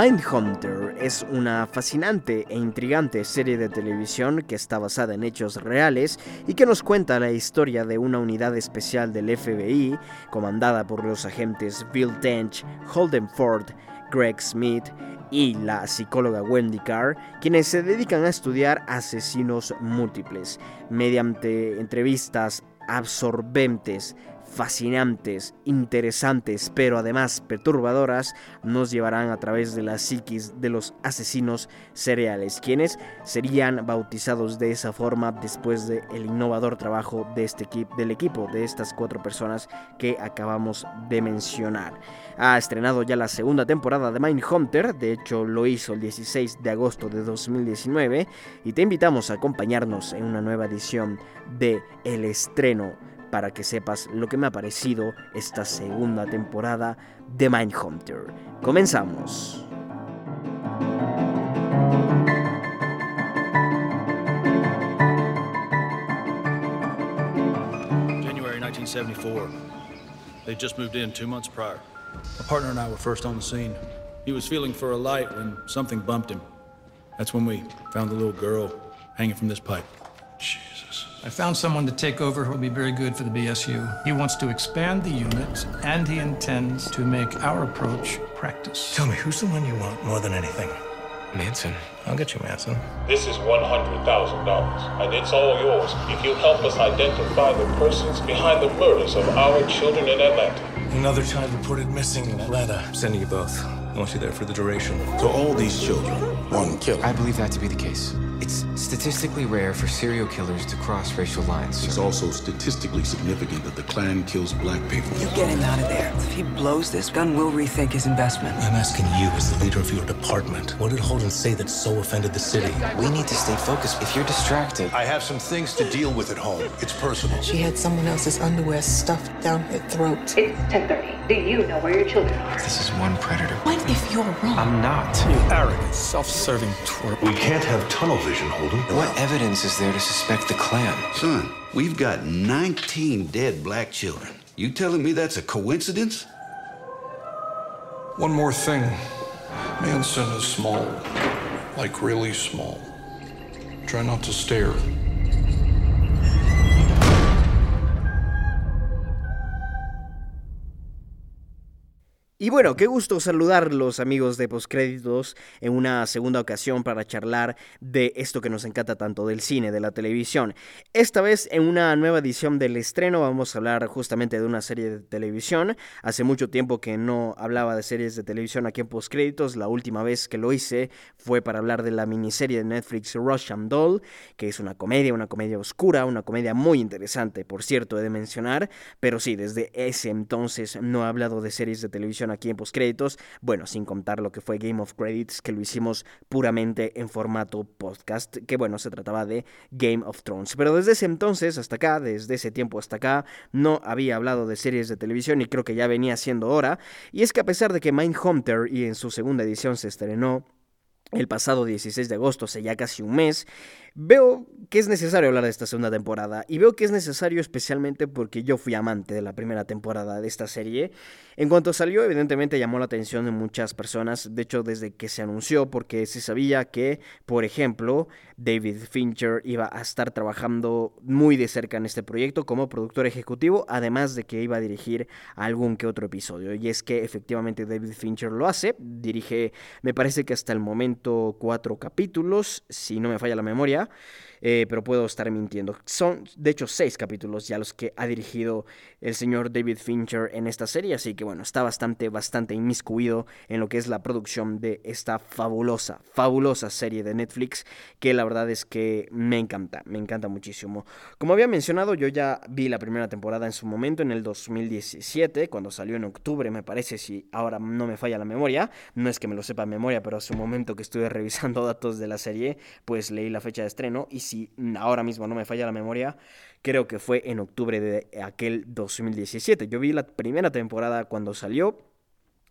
Mindhunter es una fascinante e intrigante serie de televisión que está basada en hechos reales y que nos cuenta la historia de una unidad especial del FBI comandada por los agentes Bill Tench, Holden Ford, Greg Smith y la psicóloga Wendy Carr, quienes se dedican a estudiar asesinos múltiples mediante entrevistas absorbentes fascinantes, interesantes, pero además perturbadoras, nos llevarán a través de la psiquis de los asesinos seriales, quienes serían bautizados de esa forma después del innovador trabajo de este equipo, del equipo de estas cuatro personas que acabamos de mencionar. Ha estrenado ya la segunda temporada de Mindhunter, de hecho lo hizo el 16 de agosto de 2019, y te invitamos a acompañarnos en una nueva edición de El Estreno para que sepas lo que me ha parecido esta segunda temporada de Mindhunter. Comenzamos. January 1974. They just moved in two months prior. My partner and I were first on the scene. He was feeling for a light when something bumped him. That's when we found the little girl hanging from this pipe. I found someone to take over who will be very good for the BSU. He wants to expand the unit, and he intends to make our approach practice. Tell me, who's the one you want more than anything? Manson. I'll get you Manson. This is $100,000, and it's all yours if you help us identify the persons behind the murders of our children in Atlanta. Another child reported missing in Atlanta. I'm sending you both. I want you there for the duration. So all these children, one killer. I believe that to be the case. It's statistically rare for serial killers to cross racial lines. It's also statistically significant that the Klan kills black people. You get him out of there. If he blows this, Gunn will rethink his investment. I'm asking you, as the leader of your department, what did Holden say that so offended the city? We need to stay focused. If you're distracted, I have some things to deal with at home. It's personal. She had someone else's underwear stuffed down her throat. It's 10:30. Do you know where your children are? this is one predator. What if you're wrong? I'm not. You arrogant, self-serving twerp. We can't have tunnel vision, Holden. What evidence is there to suspect the Klan? Son, we've got 19 dead black children. You telling me that's a coincidence? One more thing. Manson is small. Like really small. Try not to stare. Y bueno, qué gusto saludarlos amigos de Postcréditos en una segunda ocasión para charlar de esto que nos encanta tanto del cine, de la televisión. Esta vez en una nueva edición del estreno vamos a hablar justamente de una serie de televisión. Hace mucho tiempo que no hablaba de series de televisión aquí en Postcréditos. La última vez que lo hice fue para hablar de la miniserie de Netflix Russian Doll, que es una comedia, una comedia oscura, una comedia muy interesante, por cierto, he de mencionar. Pero sí, desde ese entonces no he hablado de series de televisión aquí en postcréditos, bueno, sin contar lo que fue Game of Credits, que lo hicimos puramente en formato podcast, que bueno, se trataba de Game of Thrones. Pero desde ese entonces hasta acá, desde ese tiempo hasta acá, no había hablado de series de televisión y creo que ya venía siendo hora. Y es que a pesar de que Mindhunter y en su segunda edición se estrenó el pasado 16 de agosto, hace ya casi un mes, Veo que es necesario hablar de esta segunda temporada y veo que es necesario especialmente porque yo fui amante de la primera temporada de esta serie. En cuanto salió, evidentemente llamó la atención de muchas personas, de hecho desde que se anunció, porque se sabía que, por ejemplo, David Fincher iba a estar trabajando muy de cerca en este proyecto como productor ejecutivo, además de que iba a dirigir algún que otro episodio. Y es que efectivamente David Fincher lo hace, dirige, me parece que hasta el momento cuatro capítulos, si no me falla la memoria. Eh, pero puedo estar mintiendo. Son, de hecho, seis capítulos ya los que ha dirigido el señor David Fincher en esta serie, así que bueno, está bastante, bastante inmiscuido en lo que es la producción de esta fabulosa, fabulosa serie de Netflix, que la verdad es que me encanta, me encanta muchísimo. Como había mencionado, yo ya vi la primera temporada en su momento, en el 2017, cuando salió en octubre, me parece, si ahora no me falla la memoria, no es que me lo sepa en memoria, pero hace un momento que estuve revisando datos de la serie, pues leí la fecha de estreno y si ahora mismo no me falla la memoria, creo que fue en octubre de aquel 2017. Yo vi la primera temporada cuando salió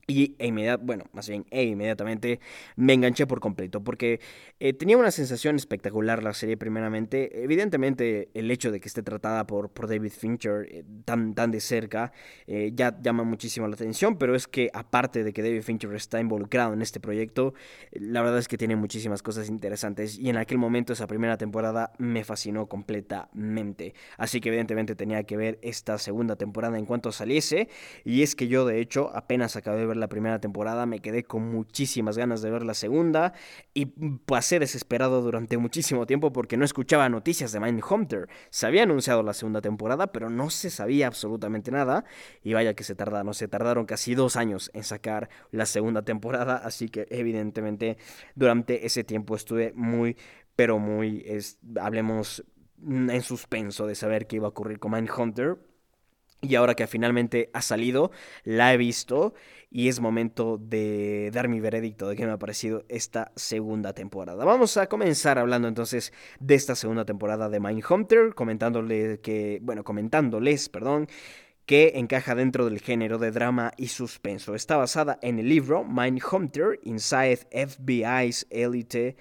Y e bueno, más bien, e inmediatamente me enganché por completo, porque eh, tenía una sensación espectacular la serie primeramente. Evidentemente, el hecho de que esté tratada por, por David Fincher eh, tan, tan de cerca eh, ya llama muchísimo la atención, pero es que aparte de que David Fincher está involucrado en este proyecto, la verdad es que tiene muchísimas cosas interesantes y en aquel momento esa primera temporada me fascinó completamente. Así que evidentemente tenía que ver esta segunda temporada en cuanto saliese, y es que yo de hecho apenas acabé de ver la primera temporada, me quedé con muchísimas ganas de ver la segunda y pasé desesperado durante muchísimo tiempo porque no escuchaba noticias de Mindhunter. Se había anunciado la segunda temporada, pero no se sabía absolutamente nada y vaya que se tarda, no se tardaron casi dos años en sacar la segunda temporada, así que evidentemente durante ese tiempo estuve muy, pero muy, hablemos en suspenso de saber qué iba a ocurrir con Mindhunter. Y ahora que finalmente ha salido, la he visto y es momento de dar mi veredicto de qué me ha parecido esta segunda temporada. Vamos a comenzar hablando entonces de esta segunda temporada de Mindhunter, comentándole que, bueno, comentándoles, perdón, que encaja dentro del género de drama y suspenso. Está basada en el libro Mindhunter Inside FBI's Elite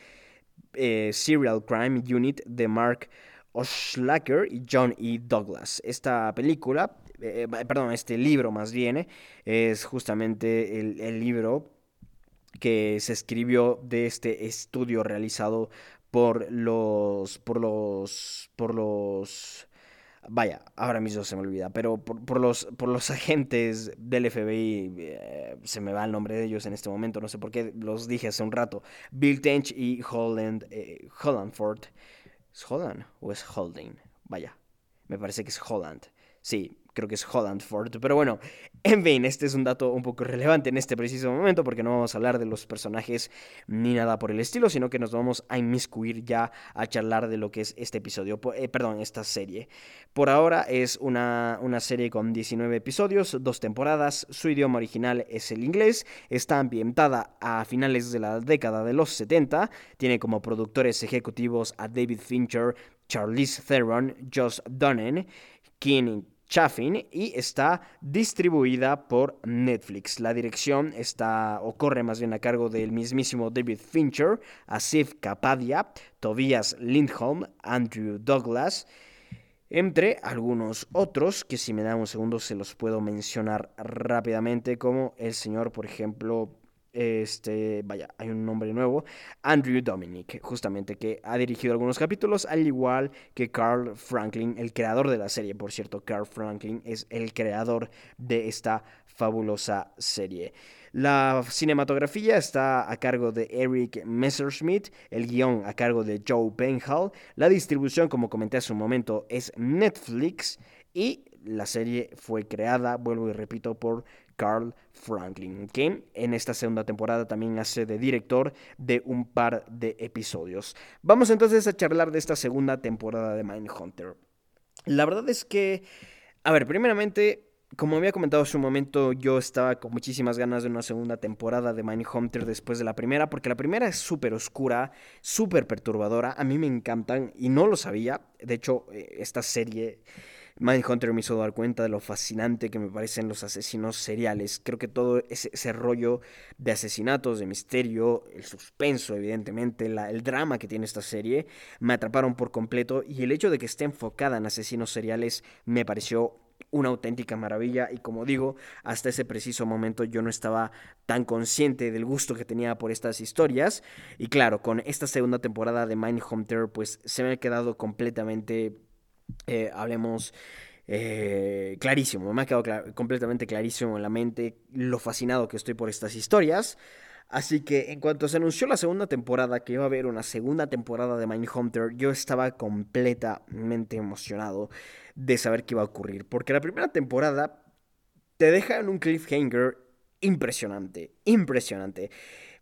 eh, Serial Crime Unit de Mark Oshlacker y John E. Douglas. Esta película eh, perdón, este libro más bien, es justamente el, libro que se escribió de este estudio realizado por los, por los, por los, vaya, ahora mismo se me olvida, pero por, los, por los agentes del FBI, eh, se me va el nombre de ellos en este momento, no sé por qué los dije hace un rato, Bill Tench y Holland, eh, Hollandford, ¿es Holland o es Holding? Vaya, me parece que es Holland, sí, creo que es Hollandford. Pero bueno, en fin, este es un dato un poco relevante en este preciso momento porque no vamos a hablar de los personajes ni nada por el estilo, sino que nos vamos a inmiscuir ya a charlar de lo que es este episodio, eh, perdón, esta serie. Por ahora es una, una serie con 19 episodios, dos temporadas, su idioma original es el inglés, está ambientada a finales de la década de los 70, tiene como productores ejecutivos a David Fincher, Charlize Theron, Josh Dunnan, Keenan Chaffin y está distribuida por Netflix. La dirección está o corre más bien a cargo del mismísimo David Fincher, Asif Kapadia, Tobias Lindholm, Andrew Douglas, entre algunos otros que si me dan un segundo se los puedo mencionar rápidamente como el señor, por ejemplo, este, vaya, hay un nombre nuevo, Andrew Dominic, justamente, que ha dirigido algunos capítulos, al igual que Carl Franklin, el creador de la serie, por cierto, Carl Franklin es el creador de esta fabulosa serie. La cinematografía está a cargo de Eric Messerschmidt, el guion a cargo de Joe Penhall, la distribución, como comenté hace un momento, es Netflix y la serie fue creada, vuelvo y repito, por Carl Franklin, que en esta segunda temporada también hace de director de un par de episodios. Vamos entonces a charlar de esta segunda temporada de Mindhunter. La verdad es que, a ver, primeramente, como había comentado hace un momento, yo estaba con muchísimas ganas de una segunda temporada de Mindhunter después de la primera, porque la primera es súper oscura, súper perturbadora, a mí me encantan y no lo sabía. De hecho, eh, esta serie Mindhunter me hizo dar cuenta de lo fascinante que me parecen los asesinos seriales. Creo que todo ese, rollo de asesinatos, de misterio, el suspenso, evidentemente, el drama que tiene esta serie, me atraparon por completo. Y el hecho de que esté enfocada en asesinos seriales me pareció una auténtica maravilla. Y como digo, hasta ese preciso momento yo no estaba tan consciente del gusto que tenía por estas historias. Y claro, con esta segunda temporada de Mindhunter pues se me ha quedado completamente eh, hablemos eh, clarísimo, me ha quedado completamente clarísimo en la mente lo fascinado que estoy por estas historias. Así que en cuanto se anunció la segunda temporada, que iba a haber una segunda temporada de Mindhunter, yo estaba completamente emocionado de saber qué iba a ocurrir. Porque la primera temporada te deja en un cliffhanger impresionante, impresionante.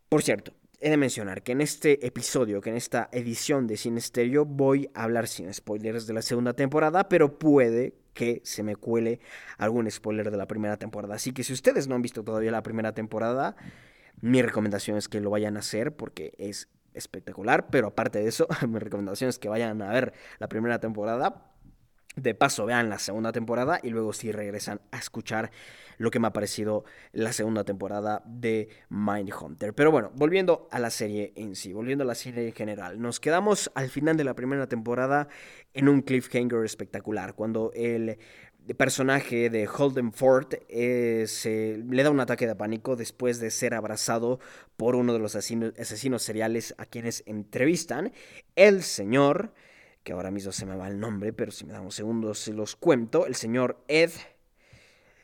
Por cierto, he de mencionar que en este episodio, que en esta edición de Cine Stereo, voy a hablar sin spoilers de la segunda temporada, pero puede que se me cuele algún spoiler de la primera temporada. Así que si ustedes no han visto todavía la primera temporada, mi recomendación es que lo vayan a hacer porque es espectacular. Pero aparte de eso, mi recomendación es que vayan a ver la primera temporada De paso, vean la segunda temporada y luego sí regresan a escuchar lo que me ha parecido la segunda temporada de Mindhunter. Pero bueno, volviendo a la serie en sí, volviendo a la serie en general, nos quedamos al final de la primera temporada en un cliffhanger espectacular, cuando el personaje de Holden Ford eh, se, le da un ataque de pánico después de ser abrazado por uno de los asesinos seriales a quienes entrevistan. El señor que ahora mismo se me va el nombre, pero si me dan un segundo se los cuento, el señor Ed,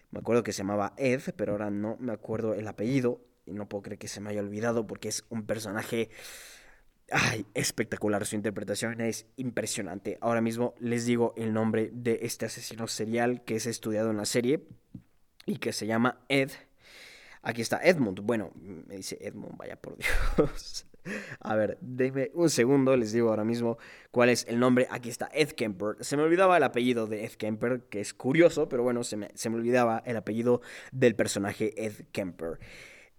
me acuerdo que se llamaba Ed, pero ahora no me acuerdo el apellido, y no puedo creer que se me haya olvidado porque es un personaje... Ay, espectacular, su interpretación es impresionante. Ahora mismo les digo el nombre de este asesino serial que es estudiado en la serie y que se llama Ed. Aquí está Edmund. Bueno, me dice Edmund, vaya por Dios. A ver, denme un segundo, les digo ahora mismo cuál es el nombre. Aquí está Ed Kemper. Se me olvidaba el apellido de Ed Kemper, que es curioso, pero bueno, se me, se me olvidaba el apellido del personaje Ed Kemper.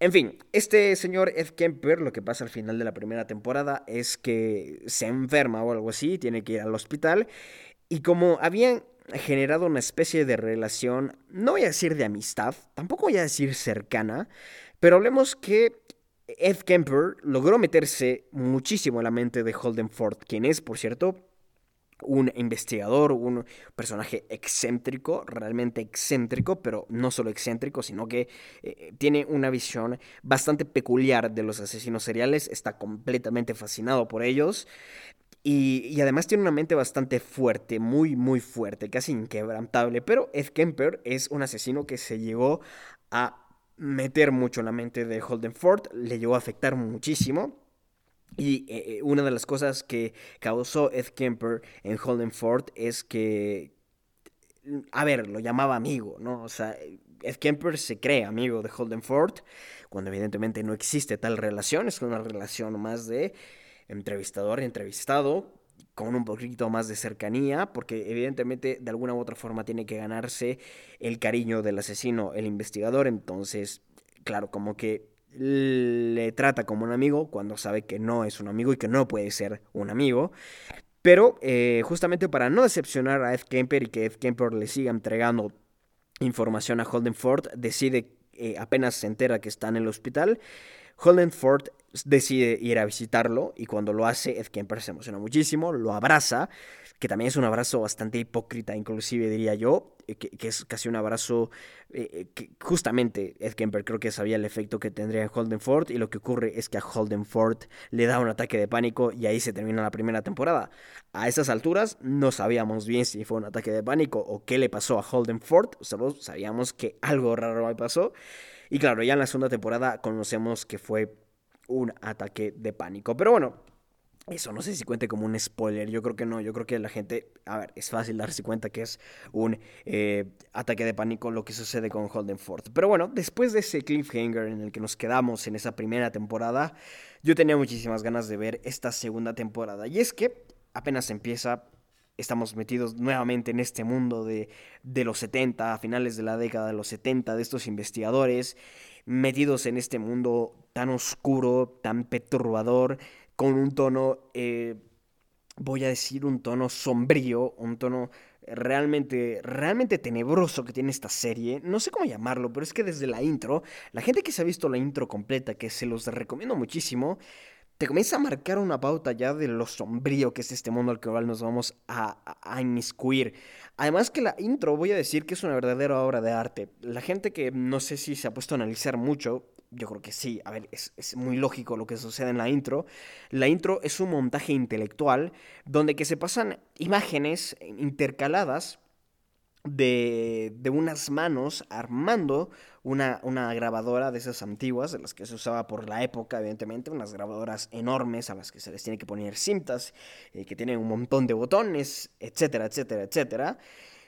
En fin, este señor Ed Kemper, lo que pasa al final de la primera temporada es que se enferma o algo así, tiene que ir al hospital. Y como habían generado una especie de relación, no voy a decir de amistad, tampoco voy a decir cercana, pero hablemos que Ed Kemper logró meterse muchísimo en la mente de Holden Ford, quien es, por cierto, un investigador, un personaje excéntrico, realmente excéntrico, pero no solo excéntrico, sino que eh, tiene una visión bastante peculiar de los asesinos seriales, está completamente fascinado por ellos. Y, y, además tiene una mente bastante fuerte, muy, muy fuerte, casi inquebrantable. Pero Ed Kemper es un asesino que se llegó a meter mucho en la mente de Holden Ford, le llegó a afectar muchísimo. Y eh, eh, una de las cosas que causó Ed Kemper en Holden Ford es que, a ver, lo llamaba amigo, ¿no? O sea, Ed Kemper se cree amigo de Holden Ford, cuando evidentemente no existe tal relación, es una relación más de entrevistador y entrevistado, con un poquito más de cercanía, porque evidentemente de alguna u otra forma tiene que ganarse el cariño del asesino, el investigador, entonces, claro, como que le trata como un amigo cuando sabe que no es un amigo y que no puede ser un amigo. Pero eh, justamente para no decepcionar a Ed Kemper y que Ed Kemper le siga entregando información a Holden Ford, decide, eh, apenas se entera que está en el hospital, Holden Ford decide ir a visitarlo y cuando lo hace, Ed Kemper se emociona muchísimo, lo abraza, que también es un abrazo bastante hipócrita, inclusive diría yo, eh, que, es casi un abrazo eh, eh, que justamente Ed Kemper creo que sabía el efecto que tendría en Holden Ford y lo que ocurre es que a Holden Ford le da un ataque de pánico y ahí se termina la primera temporada. A esas alturas no sabíamos bien si fue un ataque de pánico o qué le pasó a Holden Ford, solo sabíamos que algo raro le pasó. Y claro, ya en la segunda temporada conocemos que fue un ataque de pánico. Pero bueno, eso no sé si cuente como un spoiler, yo creo que no, yo creo que la gente, a ver, es fácil darse cuenta que es un eh, ataque de pánico lo que sucede con Holden Ford. Pero bueno, después de ese cliffhanger en el que nos quedamos en esa primera temporada, yo tenía muchísimas ganas de ver esta segunda temporada. Y es que apenas empieza, estamos metidos nuevamente en este mundo de, de los 70, a finales de la década de los 70, de estos investigadores metidos en este mundo tan oscuro, tan perturbador, con un tono, eh, voy a decir, un tono sombrío, un tono realmente, realmente tenebroso que tiene esta serie. No sé cómo llamarlo, pero es que desde la intro, la gente que se ha visto la intro completa, que se los recomiendo muchísimo, te comienza a marcar una pauta ya de lo sombrío que es este mundo al que nos vamos a, a, inmiscuir. Además que la intro, voy a decir que es una verdadera obra de arte. La gente que no sé si se ha puesto a analizar mucho, yo creo que sí, a ver, es, es, muy lógico lo que sucede en la intro. La intro es un montaje intelectual donde que se pasan imágenes intercaladas de, de unas manos armando una, una, grabadora de esas antiguas, de las que se usaba por la época, evidentemente, unas grabadoras enormes a las que se les tiene que poner cintas, eh, que tienen un montón de botones, etcétera, etcétera, etcétera.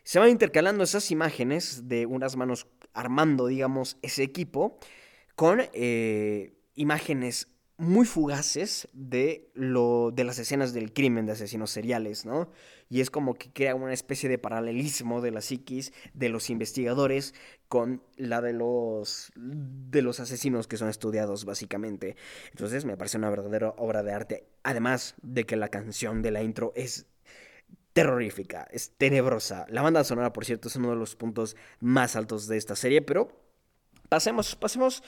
Se van intercalando esas imágenes de unas manos armando, digamos, ese equipo con eh, imágenes muy fugaces de, lo, de las escenas del crimen de asesinos seriales, ¿no? Y es como que crea una especie de paralelismo de la psiquis de los investigadores con la de los, de los asesinos que son estudiados, básicamente. Entonces me parece una verdadera obra de arte. Además de que la canción de la intro es terrorífica, es tenebrosa. La banda sonora, por cierto, es uno de los puntos más altos de esta serie, pero pasemos, pasemos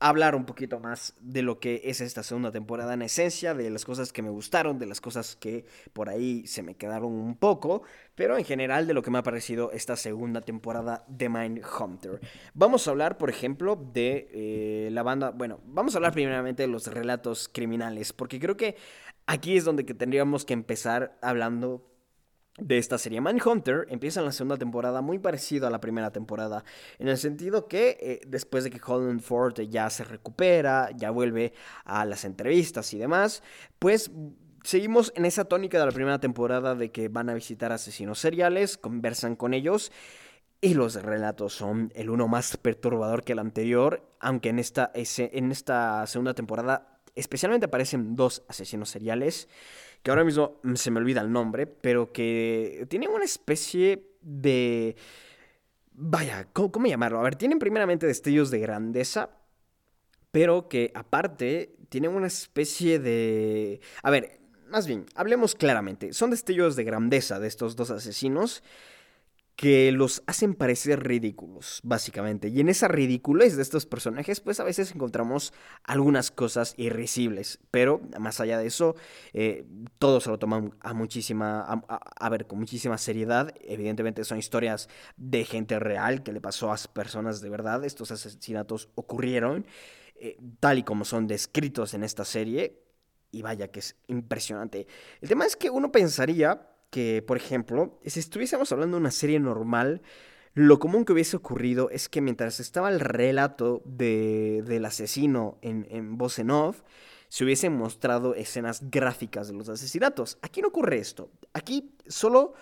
hablar un poquito más de lo que es esta segunda temporada en esencia, de las cosas que me gustaron, de las cosas que por ahí se me quedaron un poco, pero en general de lo que me ha parecido esta segunda temporada de Mindhunter. Vamos a hablar, por ejemplo, de eh, la banda, bueno, vamos a hablar primeramente de los relatos criminales, porque creo que aquí es donde que tendríamos que empezar hablando de esta serie. Manhunter empieza en la segunda temporada muy parecido a la primera temporada, en el sentido que eh, después de que Holland Ford ya se recupera, ya vuelve a las entrevistas y demás, pues seguimos en esa tónica de la primera temporada de que van a visitar asesinos seriales, conversan con ellos. Y los relatos son el uno más perturbador que el anterior, aunque en esta, en esta segunda temporada especialmente aparecen dos asesinos seriales que ahora mismo se me olvida el nombre, pero que tienen una especie de... Vaya, ¿cómo, llamarlo? A ver, tienen primeramente destellos de grandeza, pero que aparte tienen una especie de... A ver, más bien, hablemos claramente. Son destellos de grandeza de estos dos asesinos que los hacen parecer ridículos, básicamente. Y en esa ridiculez de estos personajes, pues a veces encontramos algunas cosas irrisibles. Pero más allá de eso, eh, todos se lo toman a muchísima, a, ver, con muchísima seriedad. Evidentemente son historias de gente real que le pasó a personas de verdad. Estos asesinatos ocurrieron eh, tal y como son descritos en esta serie. Y vaya que es impresionante. El tema es que uno pensaría que, por ejemplo, si estuviésemos hablando de una serie normal, lo común que hubiese ocurrido es que mientras estaba el relato de, del asesino en, en voz en off, se hubiesen mostrado escenas gráficas de los asesinatos. Aquí no ocurre esto. Aquí solo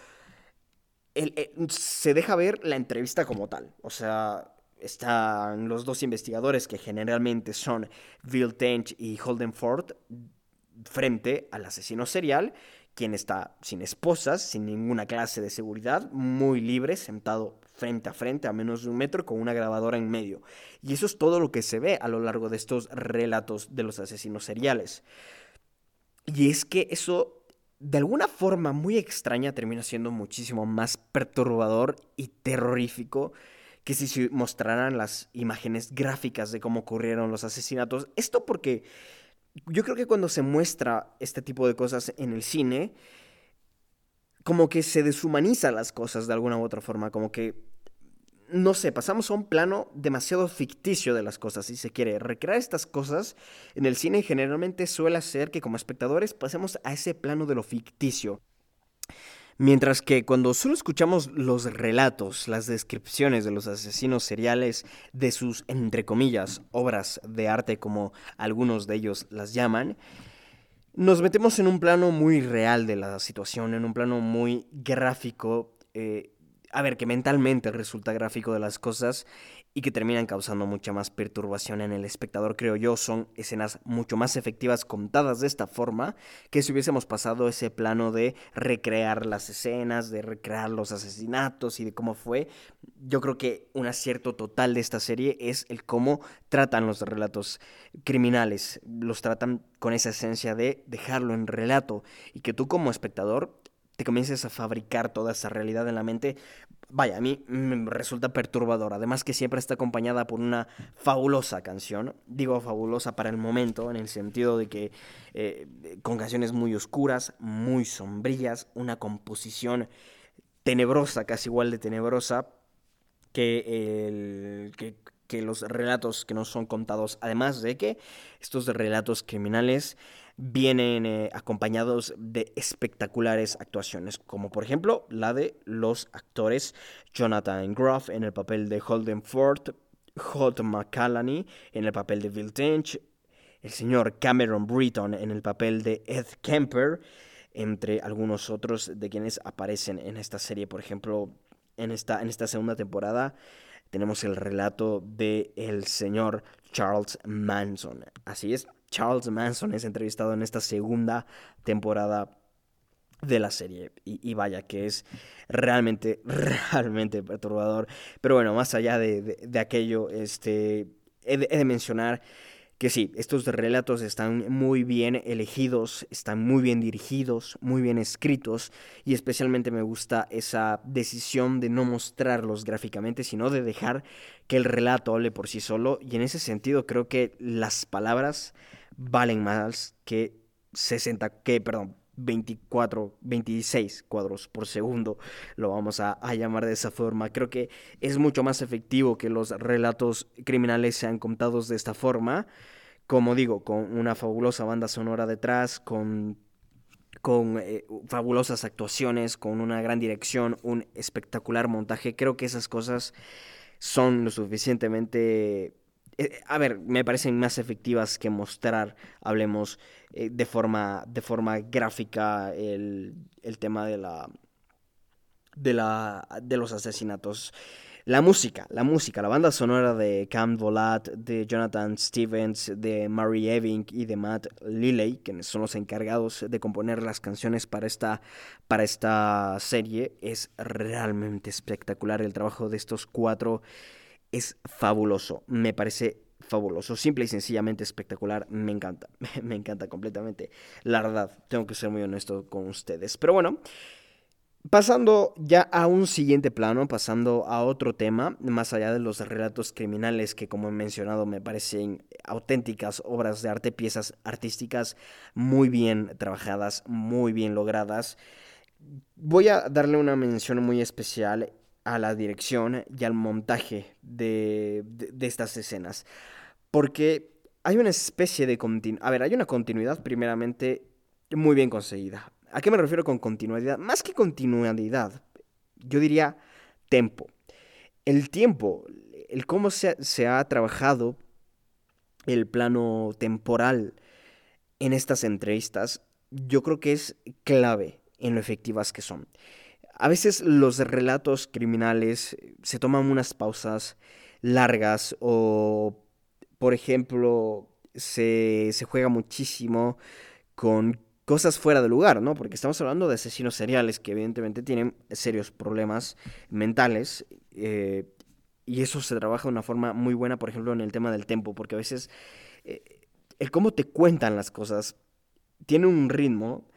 se deja ver la entrevista como tal. O sea, están los dos investigadores que generalmente son Bill Tench y Holden Ford frente al asesino serial quien está sin esposas, sin ninguna clase de seguridad, muy libre, sentado frente a frente a menos de un metro con una grabadora en medio. Y eso es todo lo que se ve a lo largo de estos relatos de los asesinos seriales. Y es que eso, de alguna forma muy extraña, termina siendo muchísimo más perturbador y terrorífico que si se mostraran las imágenes gráficas de cómo ocurrieron los asesinatos. Esto porque yo creo que cuando se muestra este tipo de cosas en el cine, como que se deshumaniza las cosas de alguna u otra forma, como que, no sé, pasamos a un plano demasiado ficticio de las cosas, si se quiere. Recrear estas cosas en el cine generalmente suele hacer que como espectadores pasemos a ese plano de lo ficticio. Mientras que cuando solo escuchamos los relatos, las descripciones de los asesinos seriales, de sus, entre comillas, obras de arte, como algunos de ellos las llaman, nos metemos en un plano muy real de la situación, en un plano muy gráfico, eh, a ver, que mentalmente resulta gráfico de las cosas y que terminan causando mucha más perturbación en el espectador, creo yo, son escenas mucho más efectivas contadas de esta forma que si hubiésemos pasado ese plano de recrear las escenas, de recrear los asesinatos y de cómo fue. Yo creo que un acierto total de esta serie es el cómo tratan los relatos criminales, los tratan con esa esencia de dejarlo en relato y que tú como espectador te comiences a fabricar toda esa realidad en la mente, vaya, a mí me resulta perturbador. Además que siempre está acompañada por una fabulosa canción. Digo fabulosa para el momento, en el sentido de que eh, con canciones muy oscuras, muy sombrías, una composición tenebrosa, casi igual de tenebrosa que, que, que los relatos que nos son contados. Además de que estos relatos criminales vienen eh, acompañados de espectaculares actuaciones, como por ejemplo la de los actores Jonathan Groff en el papel de Holden Ford, Holt McCallany en el papel de Bill Tench, el señor Cameron Britton en el papel de Ed Kemper, entre algunos otros de quienes aparecen en esta serie, por ejemplo, en esta, en esta segunda temporada tenemos el relato de el señor Charles Manson. Así es, Charles Manson es entrevistado en esta segunda temporada de la serie. Y, vaya que es realmente, realmente perturbador. Pero bueno, más allá de, aquello, este, he de, mencionar que sí, estos relatos están muy bien elegidos, están muy bien dirigidos, muy bien escritos y especialmente me gusta esa decisión de no mostrarlos gráficamente, sino de dejar que el relato hable por sí solo y en ese sentido creo que las palabras valen más que 60, que perdón, 24, 26 cuadros por segundo, lo vamos a, llamar de esa forma. Creo que es mucho más efectivo que los relatos criminales sean contados de esta forma. Como digo, con una fabulosa banda sonora detrás, con, con eh, fabulosas actuaciones, con una gran dirección, un espectacular montaje. Creo que esas cosas son lo suficientemente eh, a ver, me parecen más efectivas que mostrar, hablemos eh, de, forma, de forma gráfica, el, tema de la, de, la, de los asesinatos. La música, la música, la banda sonora de Cam Volat, de Jonathan Stevens, de Mary Eving y de Matt Lilley, quienes son los encargados de componer las canciones para esta, para esta serie, es realmente espectacular. El trabajo de estos cuatro es fabuloso, me parece fabuloso, simple y sencillamente espectacular, me encanta, me encanta completamente, la verdad, tengo que ser muy honesto con ustedes, pero bueno, pasando ya a un siguiente plano, pasando a otro tema, más allá de los relatos criminales que como he mencionado me parecen auténticas obras de arte, piezas artísticas muy bien trabajadas, muy bien logradas, voy a darle una mención muy especial a la dirección y al montaje de, estas escenas. Porque hay una especie de continuidad. A ver, hay una continuidad primeramente muy bien conseguida. ¿A qué me refiero con continuidad? Más que continuidad, yo diría tempo. El tiempo, el cómo se, se ha trabajado el plano temporal en estas entrevistas, yo creo que es clave en lo efectivas que son. A veces los relatos criminales se toman unas pausas largas o, por ejemplo, se, juega muchísimo con cosas fuera de lugar, ¿no? Porque estamos hablando de asesinos seriales que evidentemente tienen serios problemas mentales eh, y eso se trabaja de una forma muy buena, por ejemplo, en el tema del tempo, porque a veces eh, el cómo te cuentan las cosas tiene un ritmo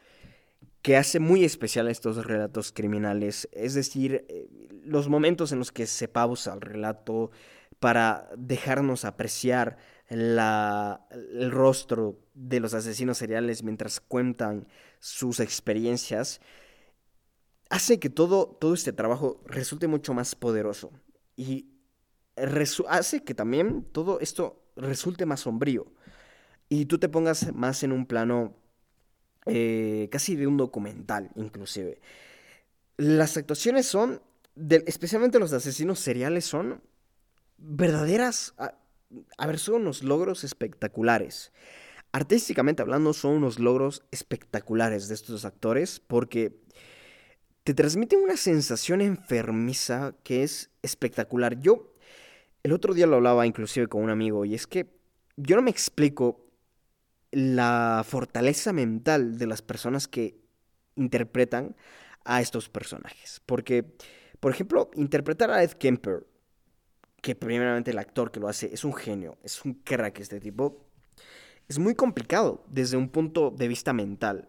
que hace muy especial estos relatos criminales, es decir, eh, los momentos en los que se pausa el relato para dejarnos apreciar la, el rostro de los asesinos seriales mientras cuentan sus experiencias, hace que todo, todo este trabajo resulte mucho más poderoso y hace que también todo esto resulte más sombrío. Y tú te pongas más en un plano eh, casi de un documental inclusive. Las actuaciones son, especialmente los asesinos seriales, son verdaderas... A, a ver, son unos logros espectaculares. Artísticamente hablando, son unos logros espectaculares de estos actores porque te transmiten una sensación enfermiza que es espectacular. Yo el otro día lo hablaba inclusive con un amigo y es que yo no me explico la fortaleza mental de las personas que interpretan a estos personajes. Porque, por ejemplo, interpretar a Ed Kemper, que primeramente el actor que lo hace es un genio, es un crack este tipo, es muy complicado desde un punto de vista mental.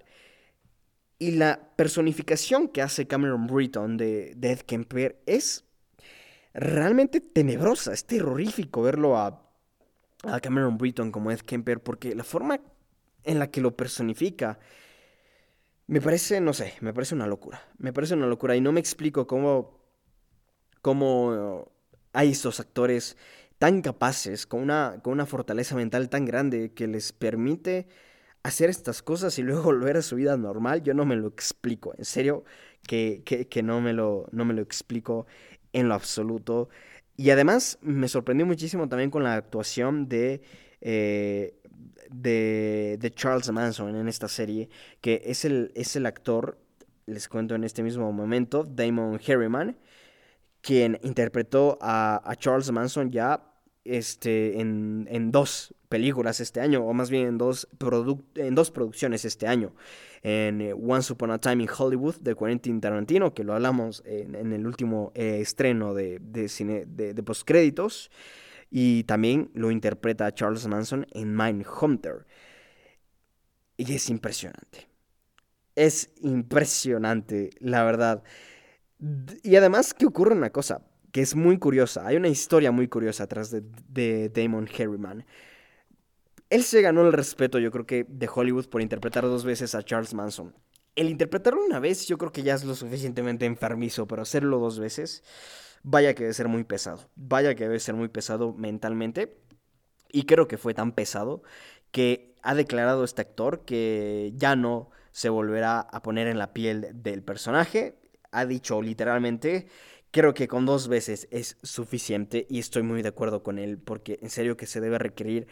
Y la personificación que hace Cameron Britton de, de Ed Kemper es realmente tenebrosa, es terrorífico verlo a, a Cameron Britton como Ed Kemper, porque la forma en la que lo personifica. Me parece, no sé, me parece una locura. Me parece una locura y no me explico cómo, cómo hay estos actores tan capaces, con una, con una fortaleza mental tan grande que les permite hacer estas cosas y luego volver a su vida normal. Yo no me lo explico, en serio, que, que, no, me lo, no me lo explico en lo absoluto. Y además me sorprendió muchísimo también con la actuación de... Eh, de, Charles Manson en esta serie, que es el, es el actor, les cuento en este mismo momento, Damon Harriman, quien interpretó a, Charles Manson ya este, en, en, dos películas este año, o más bien en dos, en dos producciones este año. En eh, Once Upon a Time in Hollywood de Quentin Tarantino, que lo hablamos en, el último eh, estreno de, de, cine, de, de postcréditos Y también lo interpreta Charles Manson en Mindhunter. Y es impresionante. Es impresionante, la verdad. Y además que ocurre una cosa que es muy curiosa. Hay una historia muy curiosa atrás de, de Damon Harriman. Él se ganó el respeto, yo creo que, de Hollywood por interpretar dos veces a Charles Manson. El interpretarlo una vez yo creo que ya es lo suficientemente enfermizo, pero hacerlo dos veces, vaya que debe ser muy pesado. Vaya que debe ser muy pesado mentalmente. Y creo que fue tan pesado que ha declarado este actor que ya no se volverá a poner en la piel del personaje. Ha dicho literalmente, creo que con dos veces es suficiente y estoy muy de acuerdo con él porque en serio que se debe requerir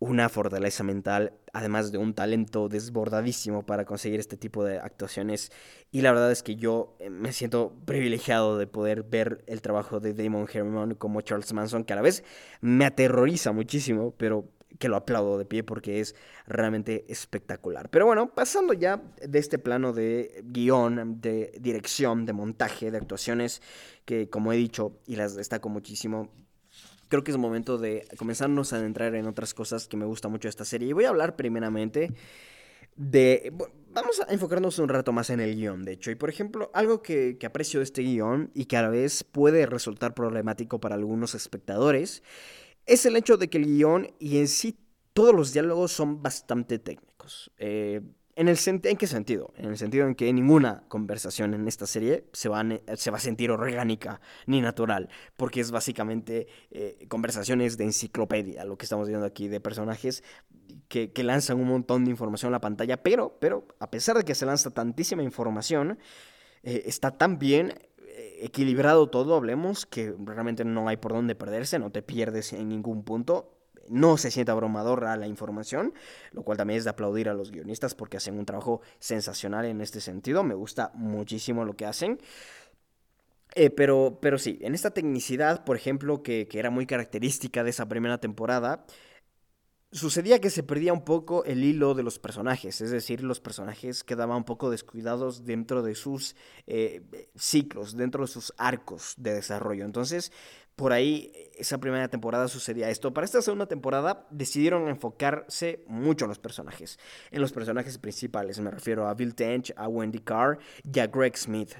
una fortaleza mental, además de un talento desbordadísimo para conseguir este tipo de actuaciones. Y la verdad es que yo eh, me siento privilegiado de poder ver el trabajo de Damon Herman como Charles Manson, que a la vez me aterroriza muchísimo, pero que lo aplaudo de pie porque es realmente espectacular. Pero bueno, pasando ya de este plano de guion, de dirección, de montaje, de actuaciones, que como he dicho y las destaco muchísimo, creo que es momento de comenzarnos a adentrar en otras cosas que me gusta mucho de esta serie. Y voy a hablar primeramente de... Vamos a enfocarnos un rato más en el guion, de hecho. Y por ejemplo, algo que, que aprecio de este guion y que a la vez puede resultar problemático para algunos espectadores es el hecho de que el guion y en sí todos los diálogos son bastante técnicos. Eh, ¿en, el ¿En qué sentido? En el sentido en que ninguna conversación en esta serie se va a, sentir orgánica ni natural, porque es básicamente eh, conversaciones de enciclopedia, lo que estamos viendo aquí, de personajes que, lanzan un montón de información a la pantalla, pero, pero a pesar de que se lanza tantísima información, eh, está tan bien equilibrado todo, hablemos, que realmente no hay por dónde perderse, no te pierdes en ningún punto. No se siente abrumadora la información, lo cual también es de aplaudir a los guionistas porque hacen un trabajo sensacional en este sentido. Me gusta muchísimo lo que hacen. Eh, pero, pero sí, en esta tecnicidad, por ejemplo, que, que era muy característica de esa primera temporada, sucedía que se perdía un poco el hilo de los personajes, es decir, los personajes quedaban un poco descuidados dentro de sus eh, ciclos, dentro de sus arcos de desarrollo. Entonces, por ahí, esa primera temporada sucedía esto. Para esta segunda temporada decidieron enfocarse mucho en los personajes, en los personajes principales. Me refiero a Bill Tench, a Wendy Carr y a Greg Smith.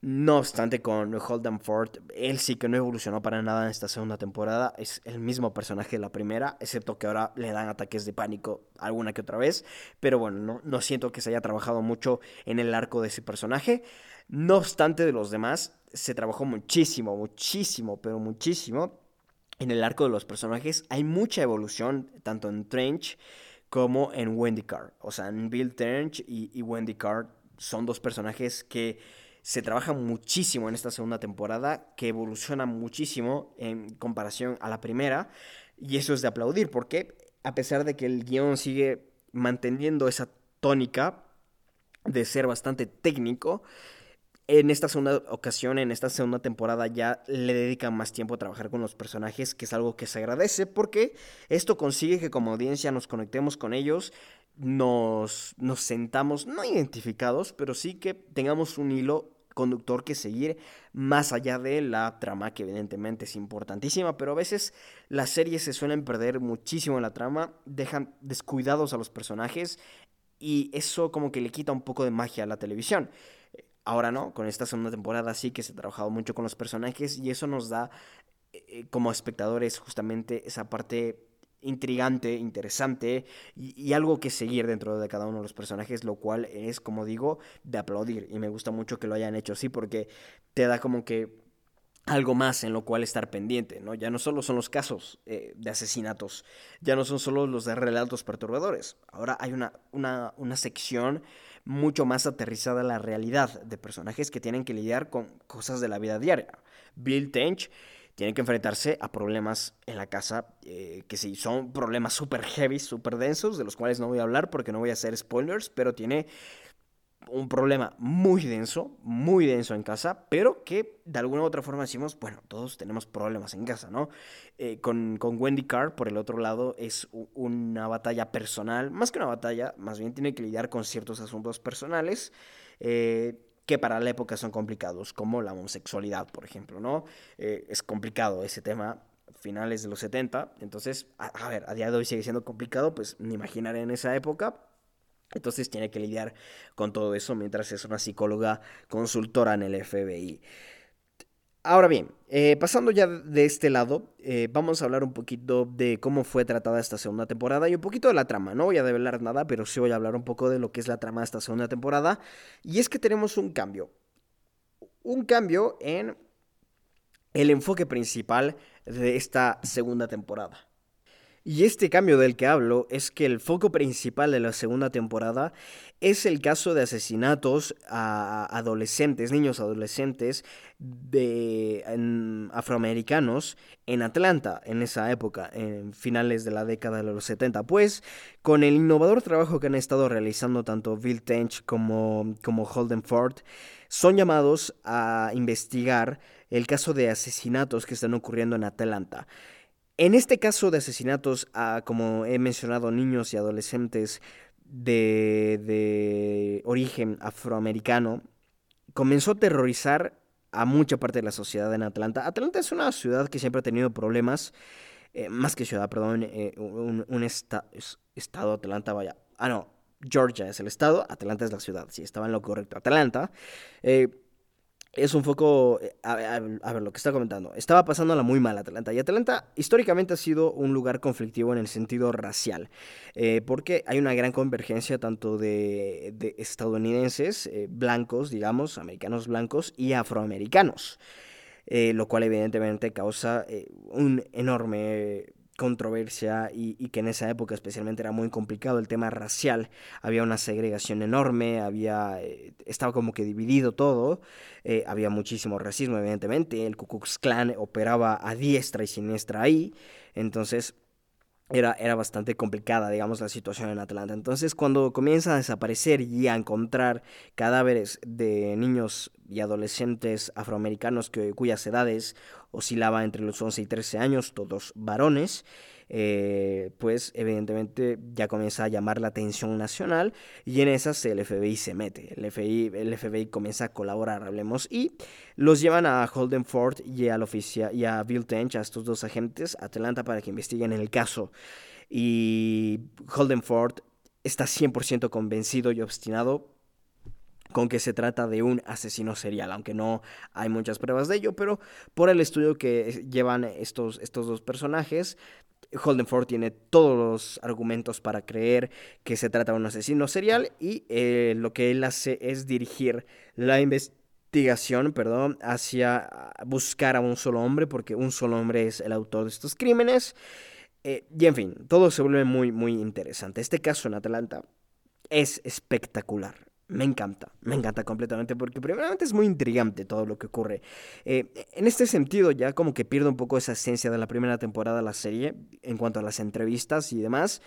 No obstante, con Holden Ford, él sí que no evolucionó para nada en esta segunda temporada. Es el mismo personaje de la primera, excepto que ahora le dan ataques de pánico alguna que otra vez. Pero bueno, no, no siento que se haya trabajado mucho en el arco de ese personaje. No obstante, de los demás, se trabajó muchísimo, muchísimo, pero muchísimo en el arco de los personajes. Hay mucha evolución, tanto en Trench como en Wendy Carr. O sea, en Bill Trench y, y Wendy Carr son dos personajes que se trabaja muchísimo en esta segunda temporada, que evoluciona muchísimo en comparación a la primera, y eso es de aplaudir, porque a pesar de que el guion sigue manteniendo esa tónica de ser bastante técnico, en esta segunda ocasión, en esta segunda temporada, ya le dedican más tiempo a trabajar con los personajes, que es algo que se agradece, porque esto consigue que como audiencia nos conectemos con ellos, nos, nos sentamos, no identificados, pero sí que tengamos un hilo conductor que seguir más allá de la trama que evidentemente es importantísima, pero a veces las series se suelen perder muchísimo en la trama, dejan descuidados a los personajes y eso como que le quita un poco de magia a la televisión. Ahora no, con esta segunda temporada sí que se ha trabajado mucho con los personajes y eso nos da eh, como espectadores justamente esa parte intrigante, interesante y, algo que seguir dentro de cada uno de los personajes, lo cual es, como digo, de aplaudir. Y me gusta mucho que lo hayan hecho así porque te da como que algo más en lo cual estar pendiente, ¿no? Ya no solo son los casos eh, de asesinatos, ya no son solo los de relatos perturbadores, ahora hay una, una, una sección mucho más aterrizada la realidad de personajes que tienen que lidiar con cosas de la vida diaria. Bill Tench tienen que enfrentarse a problemas en la casa, eh, que sí, son problemas súper heavy, súper densos, de los cuales no voy a hablar porque no voy a hacer spoilers, pero tiene un problema muy denso, muy denso en casa, pero que de alguna u otra forma decimos, bueno, todos tenemos problemas en casa, ¿no? Eh, con, con, Wendy Carr, por el otro lado, es una batalla personal, más que una batalla, más bien tiene que lidiar con ciertos asuntos personales. Eh, que para la época son complicados, como la homosexualidad, por ejemplo, ¿no? Eh, es complicado ese tema. finales de los 70. Entonces, a, a ver, a día de hoy sigue siendo complicado, pues me imaginaré en esa época. Entonces tiene que lidiar con todo eso mientras es una psicóloga consultora en el FBI. Ahora bien, eh, pasando ya de este lado, eh, vamos a hablar un poquito de cómo fue tratada esta segunda temporada y un poquito de la trama. No voy a develar nada, pero sí voy a hablar un poco de lo que es la trama de esta segunda temporada. Y es que tenemos un cambio. Un cambio en el enfoque principal de esta segunda temporada. Y este cambio del que hablo es que el foco principal de la segunda temporada es el caso de asesinatos a adolescentes, niños adolescentes de afroamericanos en Atlanta en esa época, en finales de la década de los 70. Pues con el innovador trabajo que han estado realizando tanto Bill Tench como, como Holden Ford, son llamados a investigar el caso de asesinatos que están ocurriendo en Atlanta. En este caso de asesinatos a, como he mencionado, niños y adolescentes de, de origen afroamericano, comenzó a aterrorizar a mucha parte de la sociedad en Atlanta. Atlanta es una ciudad que siempre ha tenido problemas, eh, más que ciudad, perdón, eh, un, un estado, Atlanta, vaya. Ah, no, Georgia es el estado, Atlanta es la ciudad, sí, estaba en lo correcto. Atlanta. Eh, es un foco, eh, a, ver lo que está comentando, estaba pasándola muy mal Atlanta y Atlanta históricamente ha sido un lugar conflictivo en el sentido racial, eh, porque hay una gran convergencia tanto de, estadounidenses eh, blancos, digamos, americanos blancos y afroamericanos, lo cual evidentemente causa un enorme controversia y, que en esa época especialmente era muy complicado el tema racial. Había una segregación enorme, había, eh, estaba como que dividido todo, eh, había muchísimo racismo evidentemente, el Ku Klux Klan operaba a diestra y siniestra ahí, entonces era, era, bastante complicada, digamos, la situación en Atlanta. Entonces, cuando comienza a desaparecer y a encontrar cadáveres de niños y adolescentes afroamericanos cuyas edades oscilaba entre los 11 y 13 años, todos varones, eh, pues evidentemente ya comienza a llamar la atención nacional y en esas el FBI se mete, el FBI, el FBI comienza a colaborar, hablemos, y los llevan a Holden Ford y, al oficial, y a Bill Tench, a estos dos agentes, a Atlanta para que investiguen el caso. Y Holden Ford está 100% convencido y obstinado con que se trata de un asesino serial, aunque no hay muchas pruebas de ello, pero por el estudio que llevan estos, estos dos personajes, Holden Ford tiene todos los argumentos para creer que se trata de un asesino serial y eh, lo que él hace es dirigir la investigación, perdón, hacia buscar a un solo hombre, porque un solo hombre es el autor de estos crímenes. Eh, y en fin, todo se vuelve muy, muy interesante. Este caso en Atlanta es espectacular me encanta, me encanta completamente porque primeramente es muy intrigante todo lo que ocurre. Eh, en este sentido ya como que pierde un poco esa esencia de la primera temporada de la serie en cuanto a las entrevistas y demás,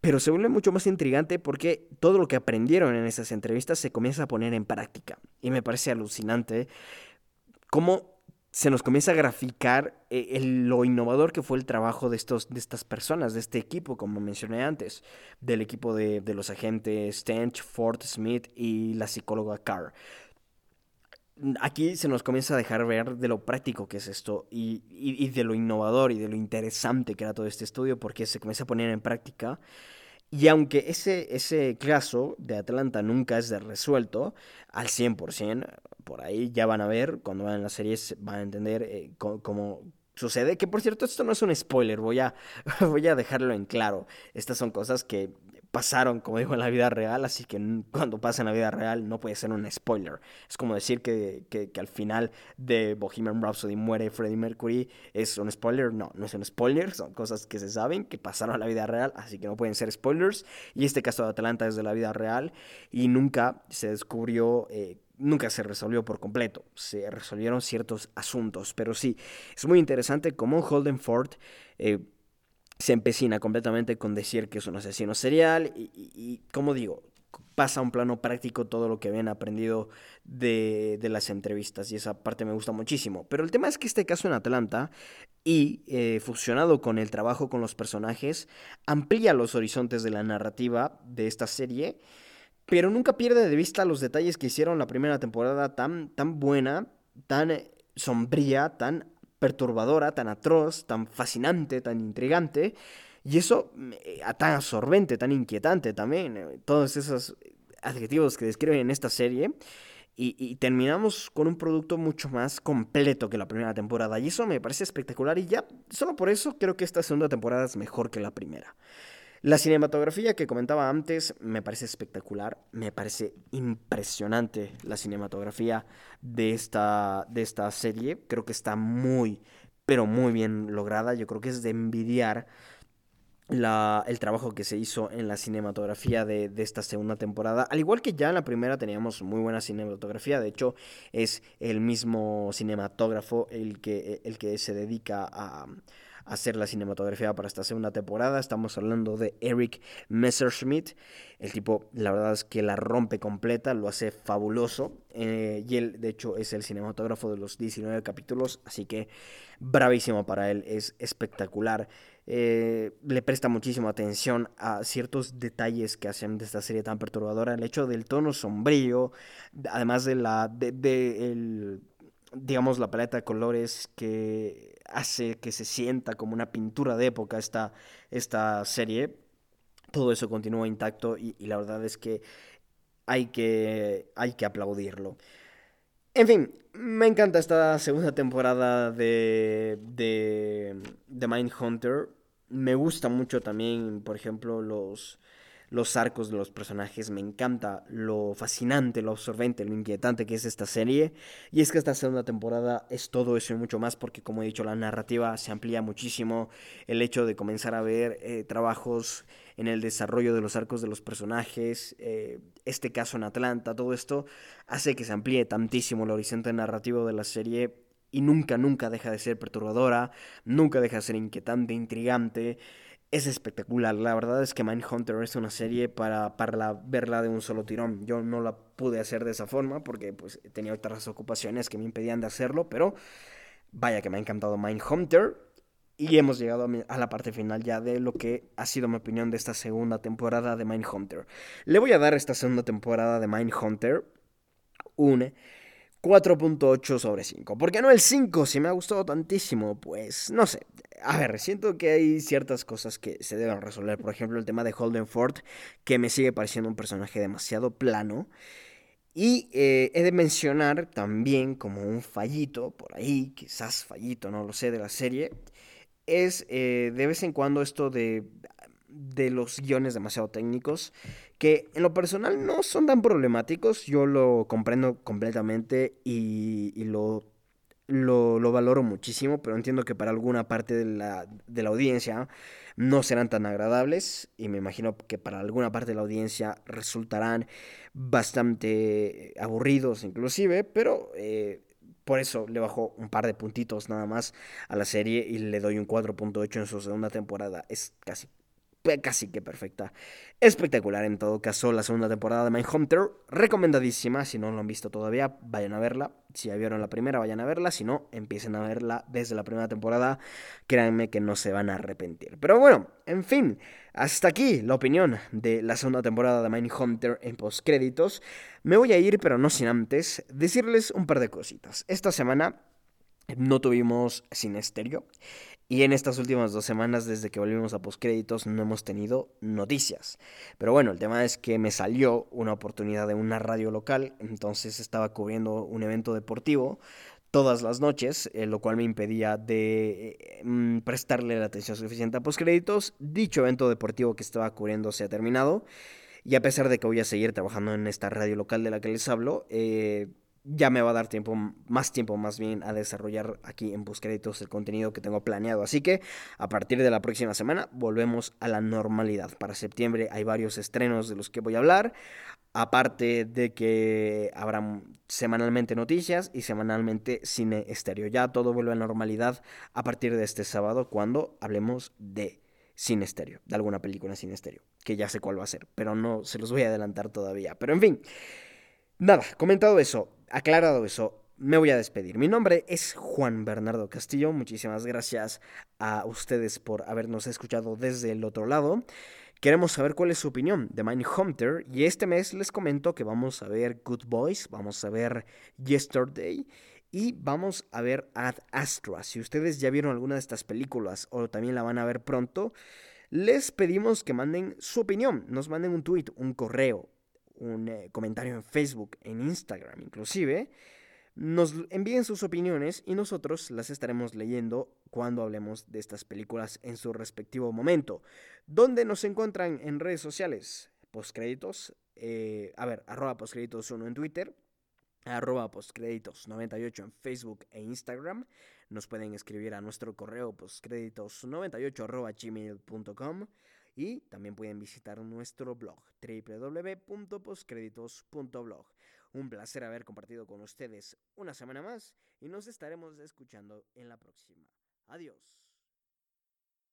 pero se vuelve mucho más intrigante porque todo lo que aprendieron en esas entrevistas se comienza a poner en práctica y me parece alucinante cómo se nos comienza a graficar eh, lo innovador que fue el trabajo de, estos, de estas personas, de este equipo, como mencioné antes, del equipo de, los agentes Stench, Ford, Smith y la psicóloga Carr. Aquí se nos comienza a dejar ver de lo práctico que es esto y, y de lo innovador y de lo interesante que era todo este estudio porque se comienza a poner en práctica y aunque ese, ese caso de Atlanta nunca es de resuelto al 100%, por ahí ya van a ver, cuando vean las series van a entender eh, cómo, sucede. Que por cierto, esto no es un spoiler, voy a, voy a dejarlo en claro. Estas son cosas que pasaron, como digo, en la vida real, así que cuando pasa en la vida real no puede ser un spoiler. Es como decir que, que, al final de Bohemian Rhapsody muere Freddie Mercury, ¿es un spoiler? No, no es un spoiler, son cosas que se saben, que pasaron en la vida real, así que no pueden ser spoilers. Y este caso de Atlanta es de la vida real y nunca se descubrió... Eh, nunca se resolvió por completo, se resolvieron ciertos asuntos, pero sí, es muy interesante cómo Holden Ford eh, se empecina completamente con decir que es un asesino serial y, como digo, pasa a un plano práctico todo lo que habían aprendido de, las entrevistas y esa parte me gusta muchísimo. Pero el tema es que este caso en Atlanta y eh, fusionado con el trabajo con los personajes amplía los horizontes de la narrativa de esta serie, pero nunca pierde de vista los detalles que hicieron la primera temporada tan, tan buena, tan sombría, tan perturbadora, tan atroz, tan fascinante, tan intrigante. Y eso eh, tan absorbente, tan inquietante también. Eh, todos esos adjetivos que describen en esta serie. Y, terminamos con un producto mucho más completo que la primera temporada. Y eso me parece espectacular. Y ya, solo por eso creo que esta segunda temporada es mejor que la primera. La cinematografía que comentaba antes me parece espectacular, me parece impresionante la cinematografía de esta, de esta serie. Creo que está muy, pero muy bien lograda. Yo creo que es de envidiar la, el trabajo que se hizo en la cinematografía de, de, esta segunda temporada. Al igual que ya en la primera teníamos muy buena cinematografía, de hecho es el mismo cinematógrafo el que, el que se dedica a, hacer la cinematografía para esta segunda temporada. Estamos hablando de Eric Messerschmidt. El tipo, la verdad es que la rompe completa, lo hace fabuloso. Eh, y él, de hecho, es el cinematógrafo de los 19 capítulos, así que bravísimo para él, es espectacular. Eh, le presta muchísima atención a ciertos detalles que hacen de esta serie tan perturbadora. El hecho del tono sombrío, además de la. de, el, digamos, la paleta de colores que hace que se sienta como una pintura de época esta, esta serie. Todo eso continúa intacto y, la verdad es que hay que, hay que aplaudirlo. En fin, me encanta esta segunda temporada de, de, de Mindhunter me gusta mucho también, por ejemplo, los, los arcos de los personajes. Me encanta lo fascinante, lo absorbente, lo inquietante que es esta serie. Y es que esta segunda temporada es todo eso y mucho más porque, como he dicho, la narrativa se amplía muchísimo. El hecho de comenzar a ver eh, trabajos en el desarrollo de los arcos de los personajes, eh, este caso en Atlanta, todo esto hace que se amplíe tantísimo el horizonte narrativo de la serie y nunca, nunca deja de ser perturbadora, nunca deja de ser inquietante, intrigante. Es espectacular. La verdad es que Mindhunter es una serie para, para verla de un solo tirón. Yo no la pude hacer de esa forma porque pues, tenía otras ocupaciones que me impedían de hacerlo, pero vaya que me ha encantado Mindhunter. Y hemos llegado a, a la parte final ya de lo que ha sido mi opinión de esta segunda temporada de Mindhunter. Le voy a dar esta segunda temporada de Mindhunter un 4.8 sobre 5. ¿Por qué no el 5? Si me ha gustado tantísimo, pues no sé. A ver, siento que hay ciertas cosas que se deben resolver. Por ejemplo, el tema de Holden Ford, que me sigue pareciendo un personaje demasiado plano. Y eh, he de mencionar también como un fallito, por ahí, quizás fallito, no lo sé, de la serie, es eh, de vez en cuando esto de de los guiones demasiado técnicos, que en lo personal no son tan problemáticos, yo lo comprendo completamente y, lo, lo, valoro muchísimo, pero entiendo que para alguna parte de la, de la audiencia no serán tan agradables y me imagino que para alguna parte de la audiencia resultarán bastante aburridos inclusive, pero... Eh, por eso le bajo un par de puntitos nada más a la serie y le doy un 4.8 en su segunda temporada. Es casi casi que perfecta. Espectacular en todo caso la segunda temporada de Mindhunter. Recomendadísima. Si no lo han visto todavía, vayan a verla. Si ya vieron la primera, vayan a verla. Si no, empiecen a verla desde la primera temporada. Créanme que no se van a arrepentir. Pero bueno, en fin. Hasta aquí la opinión de la segunda temporada de Mindhunter en postcréditos. Me voy a ir, pero no sin antes decirles un par de cositas. Esta semana no tuvimos sin. Y en estas últimas dos semanas, desde que volvimos a postcréditos, no hemos tenido noticias. Pero bueno, el tema es que me salió una oportunidad de una radio local, entonces estaba cubriendo un evento deportivo todas las noches, eh, lo cual me impedía de eh, mm, prestarle la atención suficiente a postcréditos. Dicho evento deportivo que estaba cubriendo se ha terminado. Y a pesar de que voy a seguir trabajando en esta radio local de la que les hablo, eh, ya me va a dar tiempo, más tiempo más bien, a desarrollar aquí en Postcréditos el contenido que tengo planeado. Así que a partir de la próxima semana volvemos a la normalidad. Para septiembre hay varios estrenos de los que voy a hablar. Aparte de que habrá semanalmente noticias y semanalmente cine estéreo. Ya todo vuelve a la normalidad a partir de este sábado cuando hablemos de cine estéreo, de alguna película sin estéreo, que ya sé cuál va a ser, pero no se los voy a adelantar todavía. Pero en fin, nada, comentado eso, aclarado eso, me voy a despedir. Mi nombre es Juan Bernardo Castillo. Muchísimas gracias a ustedes por habernos escuchado desde el otro lado. Queremos saber cuál es su opinión de Mindhunter y este mes les comento que vamos a ver Good Boys, vamos a ver Yesterday Y vamos a ver Ad Astra. Si ustedes ya vieron alguna de estas películas o también la van a ver pronto, les pedimos que manden su opinión. Nos manden un tweet, un correo, un eh, comentario en Facebook, en Instagram inclusive. Nos envíen sus opiniones y nosotros las estaremos leyendo cuando hablemos de estas películas en su respectivo momento. ¿Dónde nos encuentran en redes sociales? Postcréditos, eh, a ver, arroba postcréditos 1 en Twitter, arroba postcréditos98 en Facebook e Instagram. Nos pueden escribir a nuestro correo postcréditos98 arroba gmail.com y también pueden visitar nuestro blog www.postcréditos.blog. Un placer haber compartido con ustedes una semana más y nos estaremos escuchando en la próxima. Adiós.